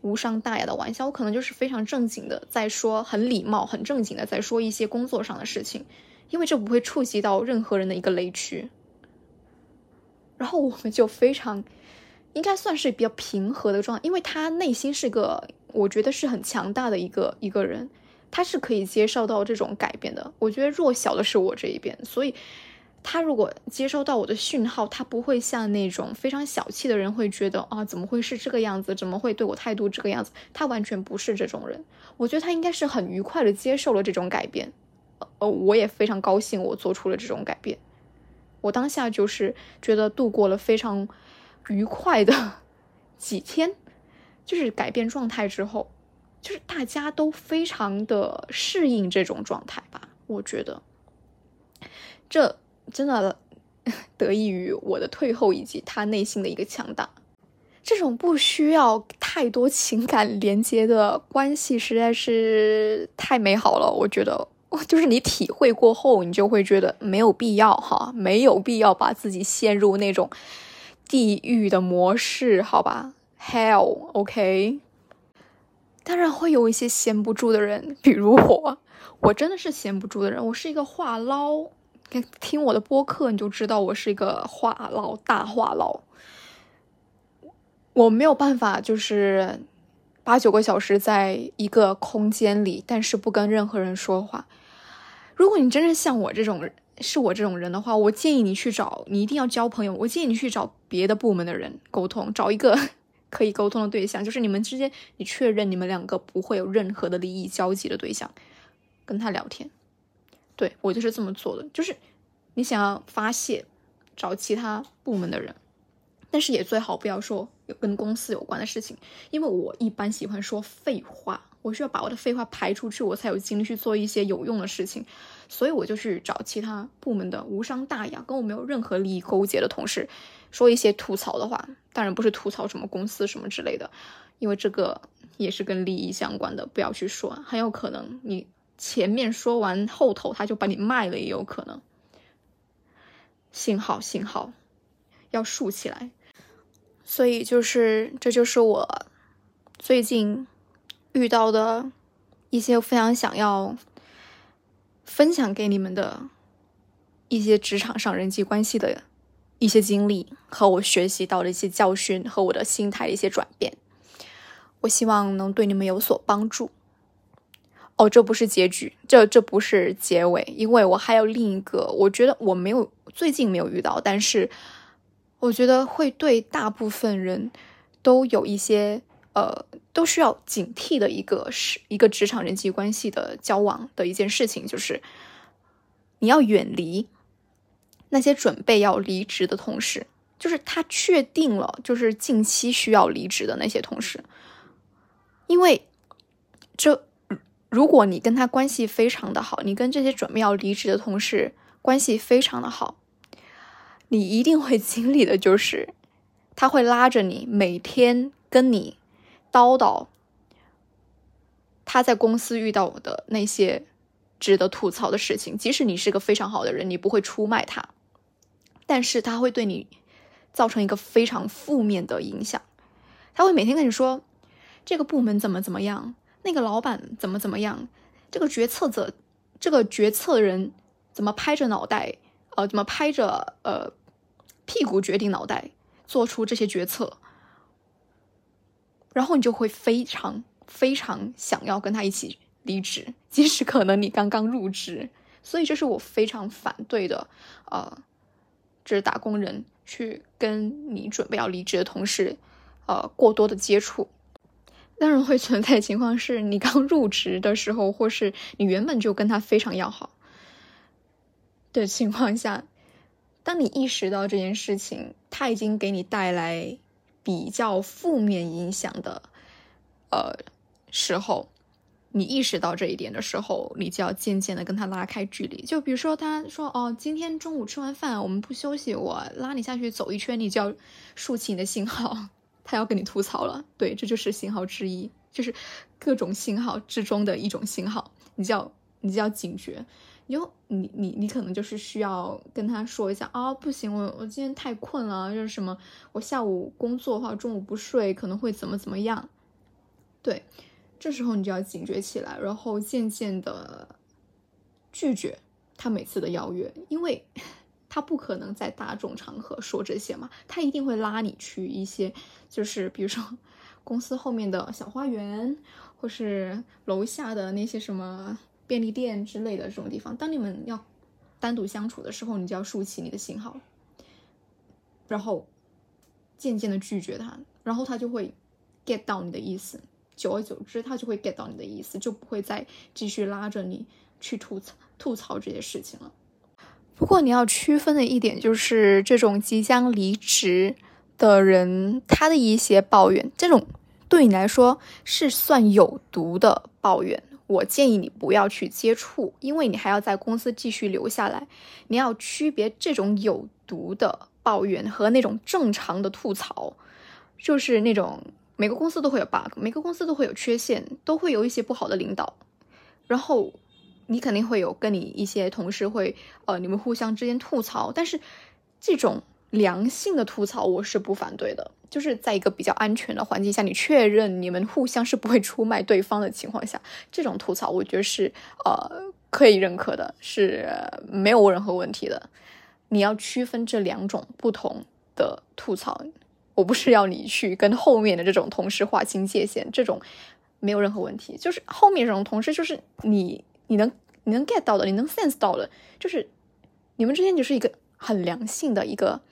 无伤大雅的玩笑，我可能就是非常正经的在说，很礼貌、很正经的在说一些工作上的事情，因为这不会触及到任何人的一个雷区。然后我们就非常，应该算是比较平和的状态，因为他内心是个，我觉得是很强大的一个一个人，他是可以接受到这种改变的。我觉得弱小的是我这一边，所以他如果接收到我的讯号，他不会像那种非常小气的人会觉得啊，怎么会是这个样子？怎么会对我态度这个样子？他完全不是这种人。我觉得他应该是很愉快的接受了这种改变，呃，我也非常高兴，我做出了这种改变。我当下就是觉得度过了非常愉快的 几天，就是改变状态之后，就是大家都非常的适应这种状态吧。我觉得这真的 得益于我的退后以及他内心的一个强大。这种不需要太多情感连接的关系实在是太美好了，我觉得。就是你体会过后，你就会觉得没有必要哈，没有必要把自己陷入那种地狱的模式，好吧？Hell，OK。当然会有一些闲不住的人，比如我，我真的是闲不住的人。我是一个话唠，听我的播客你就知道我是一个话唠大话唠。我没有办法，就是八九个小时在一个空间里，但是不跟任何人说话。如果你真的像我这种是我这种人的话，我建议你去找，你一定要交朋友。我建议你去找别的部门的人沟通，找一个可以沟通的对象，就是你们之间你确认你们两个不会有任何的利益交集的对象，跟他聊天。对我就是这么做的，就是你想要发泄，找其他部门的人，但是也最好不要说有跟公司有关的事情，因为我一般喜欢说废话。我需要把我的废话排出去，我才有精力去做一些有用的事情，所以我就去找其他部门的无伤大雅、跟我没有任何利益勾结的同事，说一些吐槽的话。当然不是吐槽什么公司什么之类的，因为这个也是跟利益相关的，不要去说，很有可能你前面说完，后头他就把你卖了，也有可能。幸好，幸好，要竖起来。所以就是，这就是我最近。遇到的一些非常想要分享给你们的一些职场上人际关系的一些经历，和我学习到的一些教训，和我的心态的一些转变，我希望能对你们有所帮助。哦，这不是结局，这这不是结尾，因为我还有另一个，我觉得我没有最近没有遇到，但是我觉得会对大部分人都有一些。呃，都需要警惕的一个是一个职场人际关系的交往的一件事情，就是你要远离那些准备要离职的同事，就是他确定了就是近期需要离职的那些同事，因为这如果你跟他关系非常的好，你跟这些准备要离职的同事关系非常的好，你一定会经历的就是他会拉着你每天跟你。叨叨，他在公司遇到的那些值得吐槽的事情，即使你是个非常好的人，你不会出卖他，但是他会对你造成一个非常负面的影响。他会每天跟你说这个部门怎么怎么样，那个老板怎么怎么样，这个决策者，这个决策人怎么拍着脑袋，呃，怎么拍着呃屁股决定脑袋做出这些决策。然后你就会非常非常想要跟他一起离职，即使可能你刚刚入职，所以这是我非常反对的。呃，这是打工人去跟你准备要离职的同事，呃，过多的接触。当然会存在情况是你刚入职的时候，或是你原本就跟他非常要好的情况下，当你意识到这件事情，他已经给你带来。比较负面影响的，呃，时候，你意识到这一点的时候，你就要渐渐的跟他拉开距离。就比如说，他说：“哦，今天中午吃完饭，我们不休息，我拉你下去走一圈。”你就要竖起你的信号，他要跟你吐槽了。对，这就是信号之一，就是各种信号之中的一种信号。你就要你就要警觉。哟你你你可能就是需要跟他说一下啊，不行，我我今天太困了，就是什么，我下午工作的话，中午不睡可能会怎么怎么样。对。这时候你就要警觉起来，然后渐渐的拒绝他每次的邀约，因为 他不可能在大众场合说这些嘛，他一定会拉你去一些，就是比如说 公司后面的小花园，或是楼下的那些什么便利店之类的这种地方。当你们要单独相处的时候，你就要竖起你的信号，然后渐渐的拒绝他，然后他就会 get 到你的意思。久而久之，他就会 get 到你的意思，就不会再继续拉着你去吐槽吐槽这些事情了。不过你要区分的一点就是，这种即将离职的人，他的一些抱怨，这种对你来说是算有毒的抱怨，我建议你不要去接触，因为你还要在公司继续留下来。你要区别这种有毒的抱怨和那种正常的吐槽，就是那种。每个公司都会有 bug，每个公司都会有缺陷，都会有一些不好的领导。然后你肯定会有跟你一些同事会，呃，你们互相之间吐槽。但是这种良性的吐槽我是不反对的，就是在一个比较安全的环境下，你确认你们互相是不会出卖对方的情况下，这种吐槽我觉得是呃可以认可的，是没有任何问题的。你要区分这两种不同的吐槽。我不是要你去跟后面的这种同事划清界限，这种没有任何问题。就是后面这种同事，就是你你能你能 get 到的，你能 sense 到的，就是你们之间就是一个很良性的一个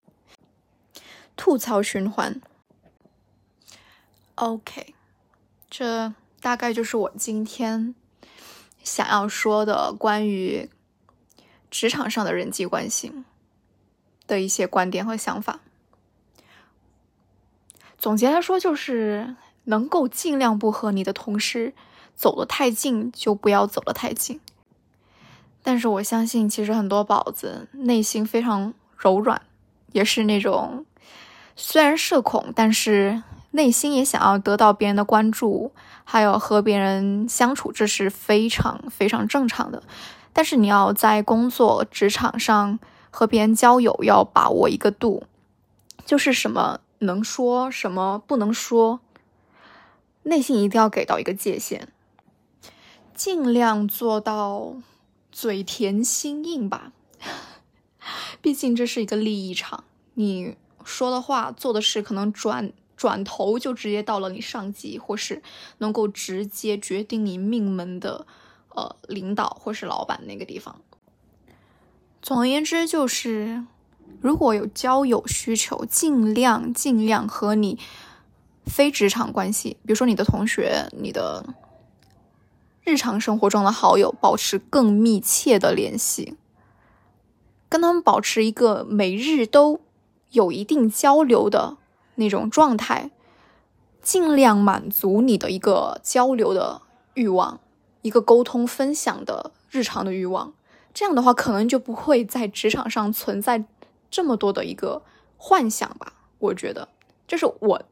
吐槽循环。OK，这大概就是我今天想要说的关于职场上的人际关系的一些观点和想法。总结来说，就是能够尽量不和你的同事走得太近，就不要走得太近。但是我相信，其实很多宝子内心非常柔软，也是那种虽然社恐，但是内心也想要得到别人的关注，还有和别人相处，这是非常非常正常的。但是你要在工作职场上和别人交友，要把握一个度，就是什么。能说什么不能说，内心一定要给到一个界限，尽量做到嘴甜心硬吧。毕竟这是一个利益场，你说的话、做的事，可能转转头就直接到了你上级，或是能够直接决定你命门的呃领导或是老板那个地方。总而言之，就是。如果有交友需求，尽量尽量和你非职场关系，比如说你的同学、你的日常生活中的好友，保持更密切的联系，跟他们保持一个每日都有一定交流的那种状态，尽量满足你的一个交流的欲望，一个沟通分享的日常的欲望。这样的话，可能就不会在职场上存在。这么多的一个幻想吧，我觉得这是我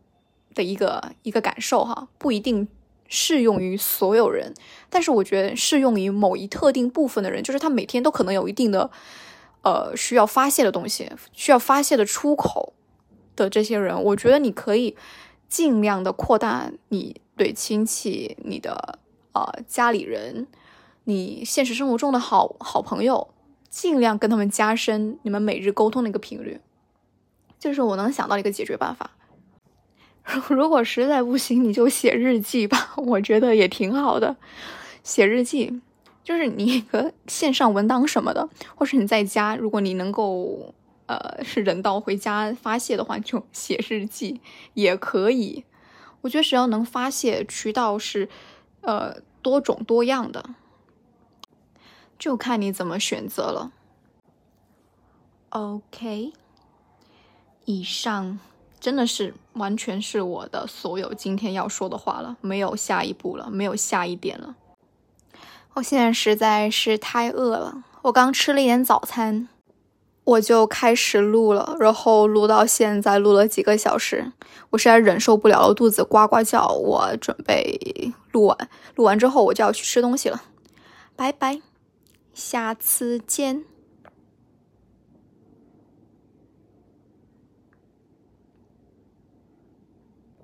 的一个一个感受哈，不一定适用于所有人，但是我觉得适用于某一特定部分的人，就是他每天都可能有一定的呃需要发泄的东西，需要发泄的出口的这些人，我觉得你可以尽量的扩大你对亲戚、你的呃家里人、你现实生活中的好好朋友。尽量跟他们加深你们每日沟通的一个频率，就是我能想到一个解决办法。如果实在不行，你就写日记吧，我觉得也挺好的。写日记就是你一个线上文档什么的，或是你在家，如果你能够呃是人到回家发泄的话，就写日记也可以。我觉得只要能发泄，渠道是呃多种多样的。就看你怎么选择了。OK，以上真的是完全是我的所有今天要说的话了，没有下一步了，没有下一点了。我现在实在是太饿了，我刚吃了一点早餐，我就开始录了，然后录到现在，录了几个小时，我实在忍受不了了，肚子呱呱叫，我准备录完，录完之后我就要去吃东西了，拜拜，下次见。